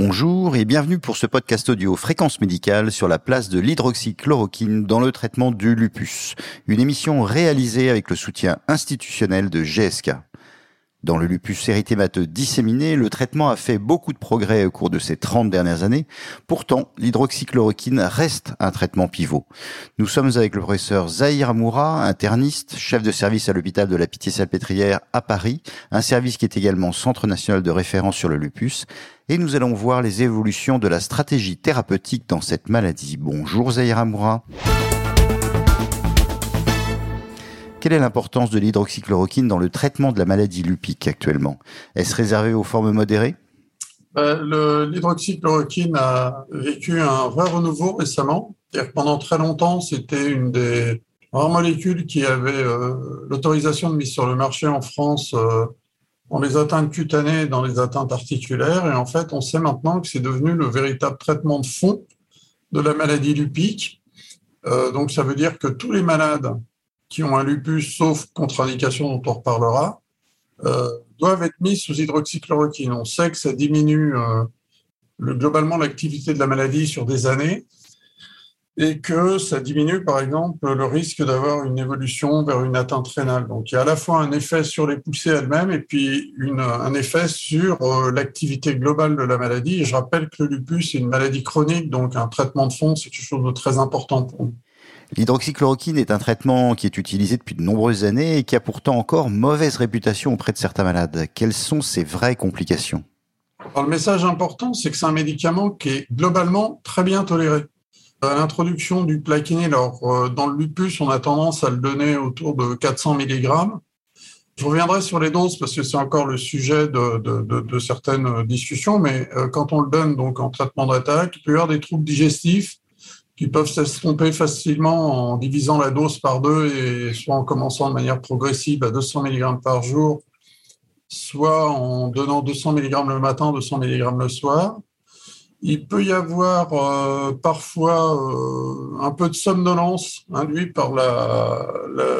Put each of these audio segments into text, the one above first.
bonjour et bienvenue pour ce podcast audio Fréquence médicale sur la place de l'hydroxychloroquine dans le traitement du lupus. Une émission réalisée avec le soutien institutionnel de GSK. Dans le lupus érythémateux disséminé, le traitement a fait beaucoup de progrès au cours de ces 30 dernières années. Pourtant, l'hydroxychloroquine reste un traitement pivot. Nous sommes avec le professeur Zahir Amoura, interniste, chef de service à l'hôpital de la Pitié-Salpêtrière à Paris, un service qui est également centre national de référence sur le lupus. Et nous allons voir les évolutions de la stratégie thérapeutique dans cette maladie. Bonjour Zahir Amoura. Quelle est l'importance de l'hydroxychloroquine dans le traitement de la maladie lupique actuellement? Est-ce réservé aux formes modérées? Euh, L'hydroxychloroquine a vécu un vrai renouveau récemment. Pendant très longtemps, c'était une des rares molécules qui avait euh, l'autorisation de mise sur le marché en France euh, dans les atteintes cutanées dans les atteintes articulaires. Et en fait, on sait maintenant que c'est devenu le véritable traitement de fond de la maladie lupique. donc, ça veut dire que tous les malades qui ont un lupus, sauf contre-indication dont on reparlera, euh, doivent être mis sous hydroxychloroquine. On sait que ça diminue euh, le, globalement l'activité de la maladie sur des années et que ça diminue, par exemple, le risque d'avoir une évolution vers une atteinte rénale. Donc, il y a à la fois un effet sur les poussées elles-mêmes et puis un effet sur euh, l'activité globale de la maladie. Je rappelle que le lupus est une maladie chronique, donc un traitement de fond, c'est quelque chose de très important pour nous. L'hydroxychloroquine est un traitement qui est utilisé depuis de nombreuses années et qui a pourtant encore mauvaise réputation auprès de certains malades. Quelles sont ses vraies complications? Le message important, c'est que c'est un médicament qui est globalement très bien toléré. À l'introduction du plaquenil, alors euh, dans le lupus, on a tendance à le donner autour de 400 mg. Je reviendrai sur les doses parce que c'est encore le sujet de, certaines discussions, mais euh, quand on le donne donc en traitement d'attaque, il peut y avoir des troubles digestifs, qui peuvent s'estomper facilement en divisant la dose par deux et soit en commençant de manière progressive à 200 mg par jour, soit en donnant 200 mg le matin, 200 mg le soir. Il peut y avoir euh, parfois euh, un peu de somnolence induite par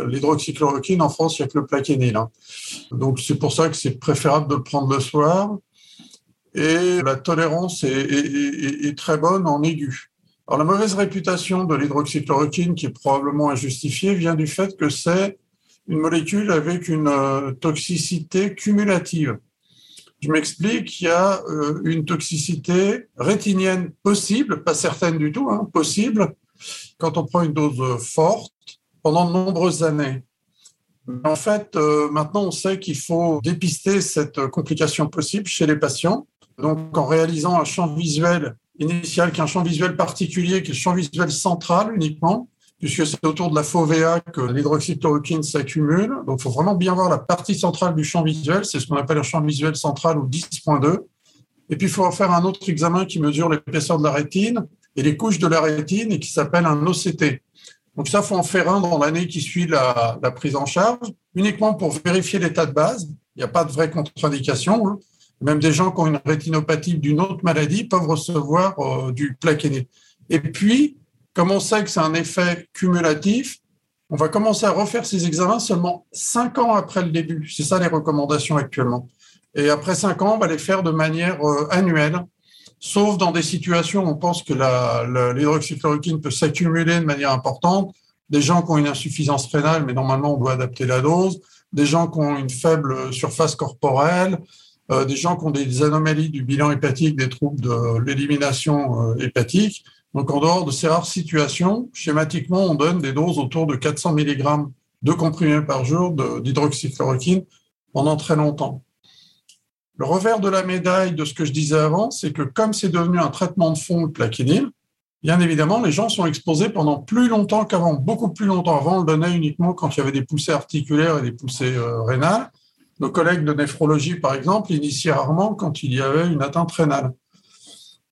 l'hydroxychloroquine. En France, il n'y a que le plaquenil. Hein. Donc, c'est pour ça que c'est préférable de le prendre le soir. Et la tolérance est très bonne en aigu. Alors, la mauvaise réputation de l'hydroxychloroquine, qui est probablement injustifiée, vient du fait que c'est une molécule avec une euh, toxicité cumulative. Je m'explique, il y a euh, une toxicité rétinienne possible, pas certaine du tout, hein, possible, quand on prend une dose forte pendant de nombreuses années. En fait, euh, maintenant, on sait qu'il faut dépister cette complication possible chez les patients. Donc, en réalisant un champ visuel initial, qui est un champ visuel particulier, qui est le champ visuel central uniquement, puisque c'est autour de la fovea que l'hydroxychloroquine s'accumule. Donc, il faut vraiment bien voir la partie centrale du champ visuel. C'est ce qu'on appelle un champ visuel central ou 10.2. Et puis, il faut faire un autre examen qui mesure l'épaisseur de la rétine et les couches de la rétine et qui s'appelle un OCT. Donc, ça, faut en faire un dans l'année qui suit la, la, prise en charge, uniquement pour vérifier l'état de base. Il n'y a pas de vraie contre-indication. Même des gens qui ont une rétinopathie d'une autre maladie peuvent recevoir euh, du plaquenil. Et puis, comme on sait que c'est un effet cumulatif, on va commencer à refaire ces examens seulement cinq ans après le début. C'est ça les recommandations actuellement. Et après cinq ans, on va les faire de manière euh, annuelle, sauf dans des situations où on pense que l'hydroxychloroquine peut s'accumuler de manière importante. Des gens qui ont une insuffisance rénale, mais normalement on doit adapter la dose. Des gens qui ont une faible surface corporelle, euh, des gens qui ont des anomalies du bilan hépatique, des troubles de l'élimination euh, hépatique. Donc, en dehors de ces rares situations, schématiquement, on donne des doses autour de 400 mg de comprimés par jour d'hydroxychloroquine pendant très longtemps. Le revers de la médaille de ce que je disais avant, c'est que comme c'est devenu un traitement de fond, le plaquenil, bien évidemment, les gens sont exposés pendant plus longtemps qu'avant, beaucoup plus longtemps. Avant, on le donnait uniquement quand il y avait des poussées articulaires et des poussées euh, rénales. Nos collègues de néphrologie, par exemple, initiaient rarement quand il y avait une atteinte rénale.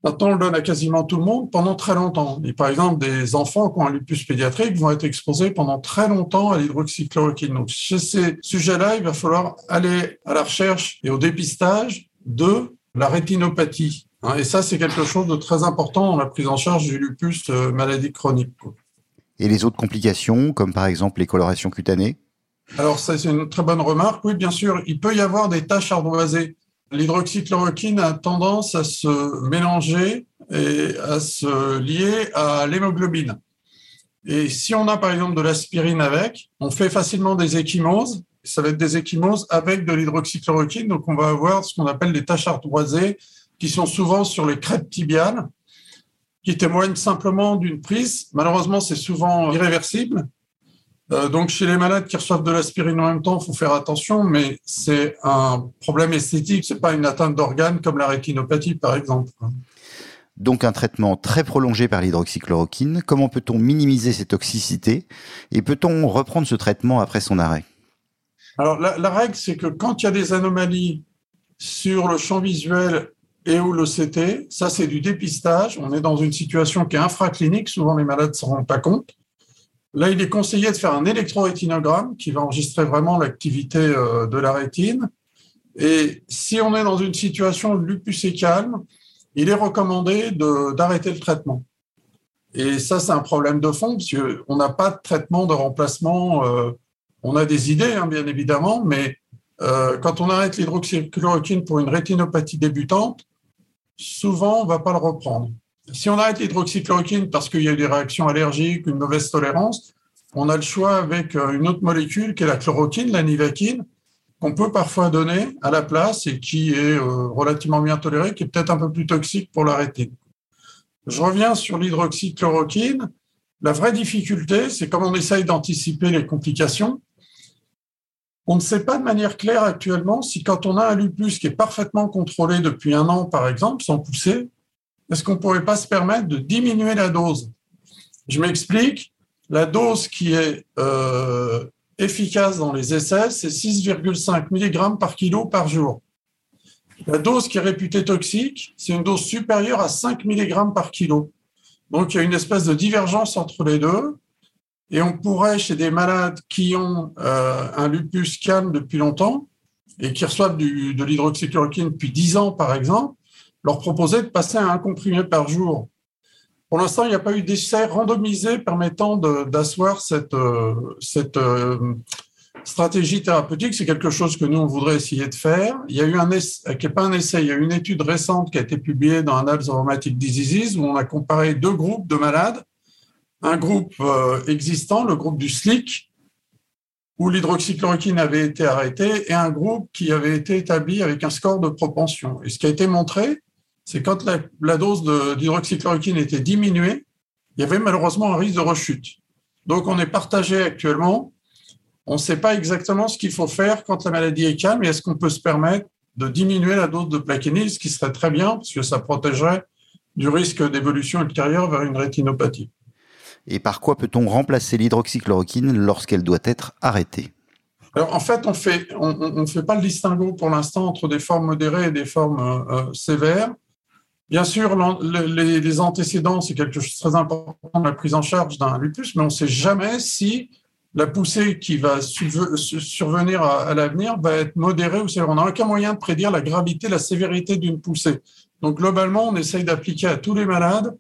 Maintenant, on le donne à quasiment tout le monde pendant très longtemps. Et par exemple, des enfants qui ont un lupus pédiatrique vont être exposés pendant très longtemps à l'hydroxychloroquine. Donc, chez ces sujets-là, il va falloir aller à la recherche et au dépistage de la rétinopathie. Et ça, c'est quelque chose de très important dans la prise en charge du lupus euh, maladie chronique. Et les autres complications, comme par exemple les colorations cutanées? Alors, c'est une très bonne remarque. Oui, bien sûr, il peut y avoir des taches ardoisées L'hydroxychloroquine a tendance à se mélanger et à se lier à l'hémoglobine. Et si on a par exemple de l'aspirine avec, on fait facilement des échymoses. Ça va être des échymoses avec de l'hydroxychloroquine. Donc on va avoir ce qu'on appelle des taches ardoisées qui sont souvent sur les crêtes tibiales, qui témoignent simplement d'une prise. Malheureusement, c'est souvent irréversible. Euh, donc, chez les malades qui reçoivent de l'aspirine en même temps, il faut faire attention, mais c'est un problème esthétique, c'est pas une atteinte d'organes comme la rétinopathie, par exemple. Donc, un traitement très prolongé par l'hydroxychloroquine. Comment peut-on minimiser cette toxicité et peut-on reprendre ce traitement après son arrêt? Alors, la, la règle, c'est que quand il y a des anomalies sur le champ visuel et ou l'OCT, ça c'est du dépistage. On est dans une situation qui est infraclinique, souvent les malades ne s'en rendent pas compte. Là, il est conseillé de faire un électrorétinogramme qui va enregistrer vraiment l'activité euh, de la rétine. Et si on est dans une situation de lupus et calme, il est recommandé d'arrêter le traitement. Et ça, c'est un problème de fond, parce qu'on n'a pas de traitement de remplacement. Euh, on a des idées, hein, bien évidemment, mais euh, quand on arrête l'hydroxychloroquine pour une rétinopathie débutante, souvent, on ne va pas le reprendre. Si on arrête l'hydroxychloroquine parce qu'il y a eu des réactions allergiques, une mauvaise tolérance, on a le choix avec euh, une autre molécule qui est la chloroquine, la nivaquine, qu'on peut parfois donner à la place et qui est euh, relativement bien tolérée, qui est peut-être un peu plus toxique pour la rétine. Je reviens sur l'hydroxychloroquine. La vraie difficulté, c'est comme on essaye d'anticiper les complications. On ne sait pas de manière claire actuellement si quand on a un lupus qui est parfaitement contrôlé depuis un an, par exemple, sans pousser, est-ce qu'on ne pourrait pas se permettre de diminuer la dose? Je m'explique. La dose qui est euh, efficace dans les essais, c'est 6,5 mg par kilo par jour. La dose qui est réputée toxique, c'est une dose supérieure à 5 mg par kilo. Donc, il y a une espèce de divergence entre les deux. Et on pourrait, chez des malades qui ont euh, un lupus calme depuis longtemps et qui reçoivent de l'hydroxychloroquine depuis 10 ans, par exemple, leur proposer de passer à un comprimé par jour. Pour l'instant, il n'y a pas eu d'essai randomisé permettant d'asseoir cette, euh, cette euh, stratégie thérapeutique. C'est quelque chose que nous, on voudrait essayer de faire. Il y a eu un essai, qui n'est pas un essai, il y a eu une étude récente qui a été publiée dans Annals of Diseases où on a comparé deux groupes de malades. Un groupe euh, existant, le groupe du SLIC, où l'hydroxychloroquine avait été arrêtée, et un groupe qui avait été établi avec un score de propension. Et ce qui a été montré, c'est quand la, dose d'hydroxychloroquine était diminuée, il y avait malheureusement un risque de rechute. Donc on est partagé actuellement. On ne sait pas exactement ce qu'il faut faire quand la maladie est calme et est-ce qu'on peut se permettre de diminuer la dose de plaquenil, ce qui serait très bien parce que ça protégerait du risque d'évolution ultérieure vers une rétinopathie. Et par quoi peut-on remplacer l'hydroxychloroquine lorsqu'elle doit être arrêtée? Alors, en fait, on fait, on ne fait pas le distinguo pour l'instant entre des formes modérées et des formes euh, sévères. Bien sûr, les, antécédents, c'est quelque chose de très important dans la prise en charge d'un lupus, mais on ne sait jamais si la poussée qui va survenir à, l'avenir va être modérée ou sévère. On n'a aucun moyen de prédire la gravité, la sévérité d'une poussée. Donc, globalement, on essaye d'appliquer à tous les malades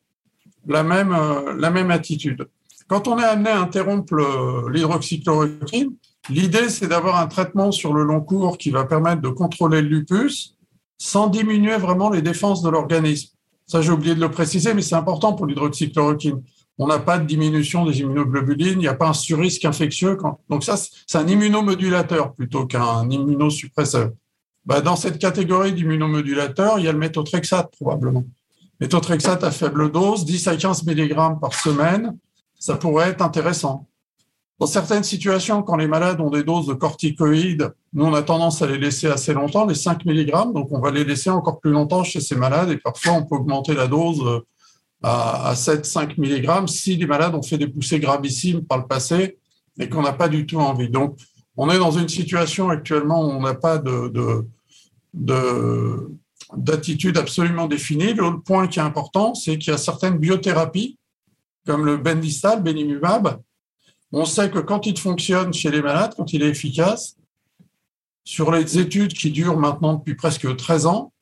la même, euh, la même attitude. Quand on est amené à interrompre l'hydroxychloroquine, l'idée, c'est d'avoir un traitement sur le long cours qui va permettre de contrôler le lupus sans diminuer vraiment les défenses de l'organisme. Ça, j'ai oublié de le préciser, mais c'est important pour l'hydroxychloroquine. On n'a pas de diminution des immunoglobulines, il n'y a pas un surrisque infectieux. Donc ça, c'est un immunomodulateur plutôt qu'un immunosuppresseur. Bah, dans cette catégorie d'immunomodulateurs, il y a le méthotrexate probablement. Méthotrexate à faible dose, 10 à 15 mg par semaine, ça pourrait être intéressant. Dans certaines situations, quand les malades ont des doses de corticoïdes, nous, on a tendance à les laisser assez longtemps, les 5 mg, donc on va les laisser encore plus longtemps chez ces malades et parfois on peut augmenter la dose euh, à 7-5 mg si les malades ont fait des poussées gravissimes par le passé et qu'on n'a pas du tout envie. Donc, on est dans une situation actuellement où on n'a pas de, d'attitude absolument définie. L'autre point qui est important, c'est qu'il y a certaines biothérapies, comme le bendistal, benimumab, on sait que quand il fonctionne chez les malades, quand il est efficace, sur les études qui durent maintenant depuis presque 13 ans,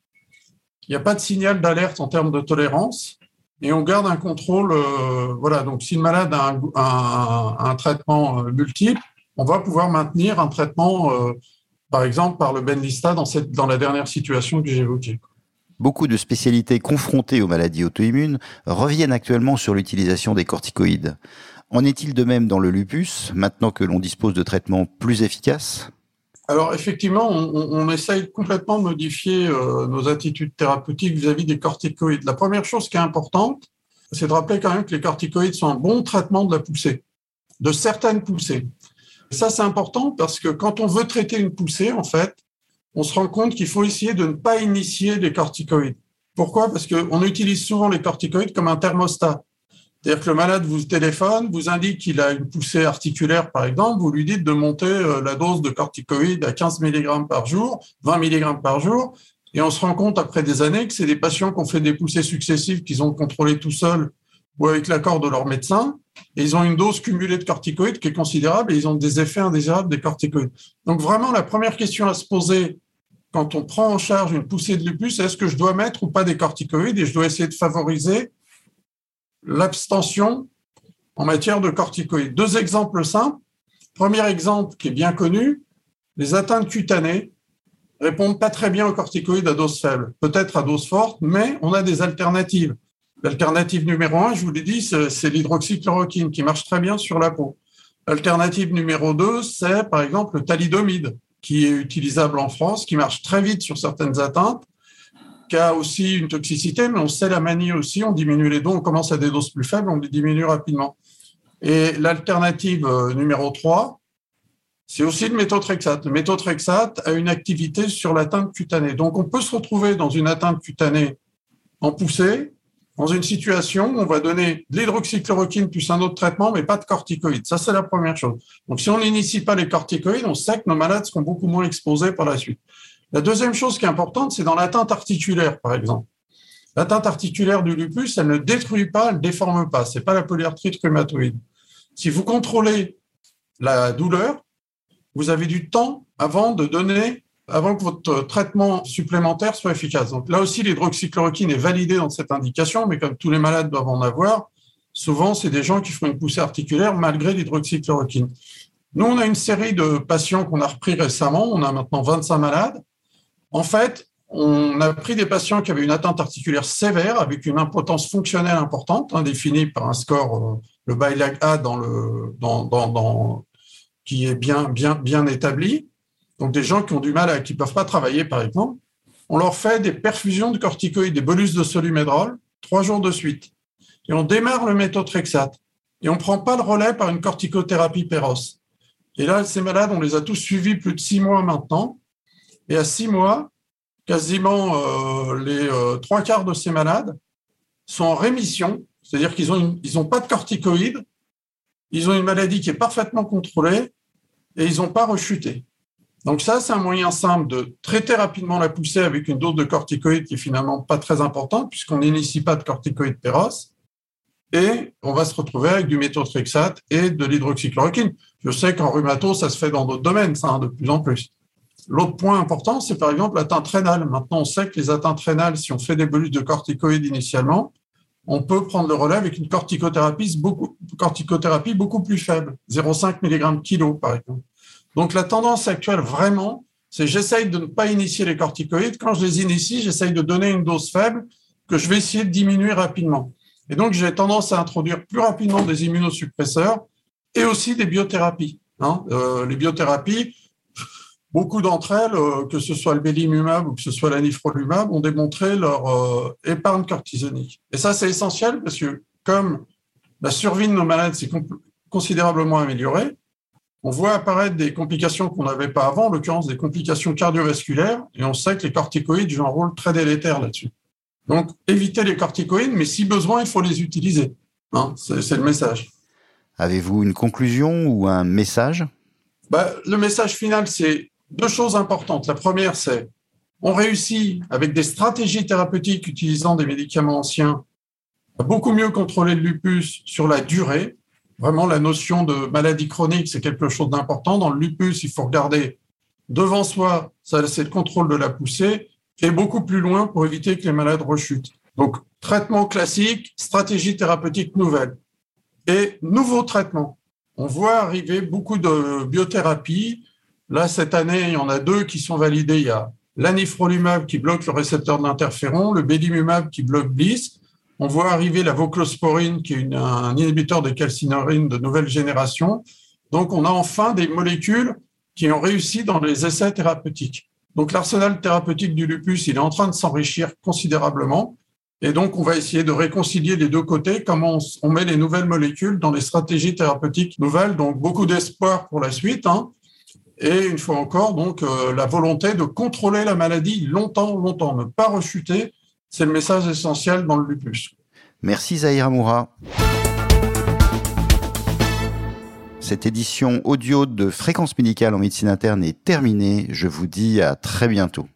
il n'y a pas de signal d'alerte en termes de tolérance et on garde un contrôle. Euh, voilà, donc si le malade a un, traitement euh, multiple, on va pouvoir maintenir un traitement euh, par exemple par le Benlista dans, cette, dans la dernière situation que j'ai évoquée. Beaucoup de spécialités confrontées aux maladies auto-immunes reviennent actuellement sur l'utilisation des corticoïdes. En est-il de même dans le lupus, maintenant que l'on dispose de traitements plus efficaces? Alors effectivement, on, essaye complètement de modifier euh, nos attitudes thérapeutiques vis-à-vis des corticoïdes. La première chose qui est importante, c'est de rappeler quand même que les corticoïdes sont un bon traitement de la poussée, de certaines poussées. Ça, c'est important parce que quand on veut traiter une poussée, en fait, on se rend compte qu'il faut essayer de ne pas initier les corticoïdes. Pourquoi? Parce qu'on utilise souvent les corticoïdes comme un thermostat. C'est-à-dire que le malade vous téléphone, vous indique qu'il a une poussée articulaire, par exemple, vous lui dites de monter euh, la dose de corticoïdes à 15 mg par jour, 20 mg par jour, et on se rend compte après des années que c'est des patients qui ont fait des poussées successives qu'ils ont contrôlées tout seuls ou avec l'accord de leur médecin, et ils ont une dose cumulée de corticoïdes qui est considérable et ils ont des effets indésirables des corticoïdes. Donc vraiment, la première question à se poser quand on prend en charge une poussée de lupus, est-ce que je dois mettre ou pas des corticoïdes? Et je dois essayer de favoriser l'abstention en matière de corticoïdes. Deux exemples simples. Premier exemple qui est bien connu, les atteintes cutanées répondent pas très bien aux corticoïdes à dose faible, peut-être à dose forte, mais on a des alternatives. L'alternative numéro un, je vous l'ai dit, c'est l'hydroxychloroquine qui marche très bien sur la peau. L'alternative numéro deux, c'est par exemple le thalidomide qui est utilisable en France, qui marche très vite sur certaines atteintes qui a aussi une toxicité, mais on sait la manier aussi. On diminue les doses, on commence à des doses plus faibles, on les diminue rapidement. Et l'alternative euh, numéro 3, c'est aussi le méthotrexate. Le méthotrexate a une activité sur l'atteinte cutanée. Donc, on peut se retrouver dans une atteinte cutanée en poussée, dans une situation où on va donner de l'hydroxychloroquine plus un autre traitement, mais pas de corticoïdes. Ça, c'est la première chose. Donc, si on n'initie pas les corticoïdes, on sait que nos malades seront beaucoup moins exposés par la suite. La deuxième chose qui est importante, c'est dans l'atteinte articulaire, par exemple. L'atteinte articulaire du lupus, elle ne détruit pas, elle ne déforme pas. Ce n'est pas la polyarthrite rhumatoïde. Si vous contrôlez la douleur, vous avez du temps avant de donner, avant que votre traitement supplémentaire soit efficace. Donc là aussi, l'hydroxychloroquine est validée dans cette indication, mais comme tous les malades doivent en avoir, souvent, c'est des gens qui font une poussée articulaire malgré l'hydroxychloroquine. Nous, on a une série de patients qu'on a repris récemment. On a maintenant 25 malades. En fait, on a pris des patients qui avaient une atteinte articulaire sévère avec une impotence fonctionnelle importante, hein, définie par un score, euh, le BILAG-A dans le, qui est bien, bien, bien établi. Donc des gens qui ont du mal, à, qui peuvent pas travailler, par exemple. On leur fait des perfusions de corticoïdes, des bolus de solumédrol, trois jours de suite. Et on démarre le méthotrexate. Et on prend pas le relais par une corticothérapie péros. Et là, ces malades, on les a tous suivis plus de six mois maintenant. Et à six mois, quasiment euh, les euh, trois quarts de ces malades sont en rémission, c'est-à-dire qu'ils n'ont pas de corticoïdes, ils ont une maladie qui est parfaitement contrôlée et ils n'ont pas rechuté. Donc ça, c'est un moyen simple de traiter rapidement la poussée avec une dose de corticoïdes qui est finalement pas très importante puisqu'on n'initie pas de corticoïdes péros. Et on va se retrouver avec du méthotrexate et de l'hydroxychloroquine. Je sais qu'en rhumato, ça se fait dans d'autres domaines, ça, hein, de plus en plus. L'autre point important, c'est par exemple l'atteinte rénale. Maintenant, on sait que les atteintes rénales, si on fait des bolus de corticoïdes initialement, on peut prendre le relais avec une corticothérapie beaucoup, corticothérapie beaucoup plus faible, 0,5 mg kilo par exemple. Donc la tendance actuelle vraiment, c'est j'essaye de ne pas initier les corticoïdes. Quand je les initie, j'essaye de donner une dose faible que je vais essayer de diminuer rapidement. Et donc j'ai tendance à introduire plus rapidement des immunosuppresseurs et aussi des biothérapies. Hein. Euh, les biothérapies, Beaucoup d'entre elles, euh, que ce soit le bélimumab ou que ce soit l'anifrolumab, ont démontré leur euh, épargne cortisonique. Et ça, c'est essentiel parce que comme la survie de nos malades s'est considérablement améliorée, on voit apparaître des complications qu'on n'avait pas avant, en l'occurrence des complications cardiovasculaires, et on sait que les corticoïdes jouent un rôle très délétère là-dessus. Donc, éviter les corticoïdes, mais si besoin, il faut les utiliser. Hein, c'est le message. Avez-vous une conclusion ou un message? Bah, Le message final, c'est deux choses importantes. La première, c'est on réussit avec des stratégies thérapeutiques utilisant des médicaments anciens à beaucoup mieux contrôler le lupus sur la durée. Vraiment, la notion de maladie chronique, c'est quelque chose d'important. Dans le lupus, il faut regarder devant soi, c'est le contrôle de la poussée, et beaucoup plus loin pour éviter que les malades rechutent. Donc, traitement classique, stratégie thérapeutique nouvelle. Et nouveau traitement. On voit arriver beaucoup de biothérapie Là, cette année, il y en a deux qui sont validés. Il y a l'anifrolumab qui bloque le récepteur d'interféron, le belimumab qui bloque BLIS. On voit arriver la voclosporine qui est un inhibiteur de calcinurine de nouvelle génération. Donc, on a enfin des molécules qui ont réussi dans les essais thérapeutiques. Donc, l'arsenal thérapeutique du lupus, il est en train de s'enrichir considérablement. Et donc, on va essayer de réconcilier les deux côtés, comment on, met les nouvelles molécules dans les stratégies thérapeutiques nouvelles. Donc, beaucoup d'espoir pour la suite. Hein. Et une fois encore, donc, euh, la volonté de contrôler la maladie longtemps, longtemps, ne pas rechuter. C'est le message essentiel dans le lupus. Merci Zahir Amoura. Cette édition audio de Fréquence médicale en médecine interne est terminée. Je vous dis à très bientôt.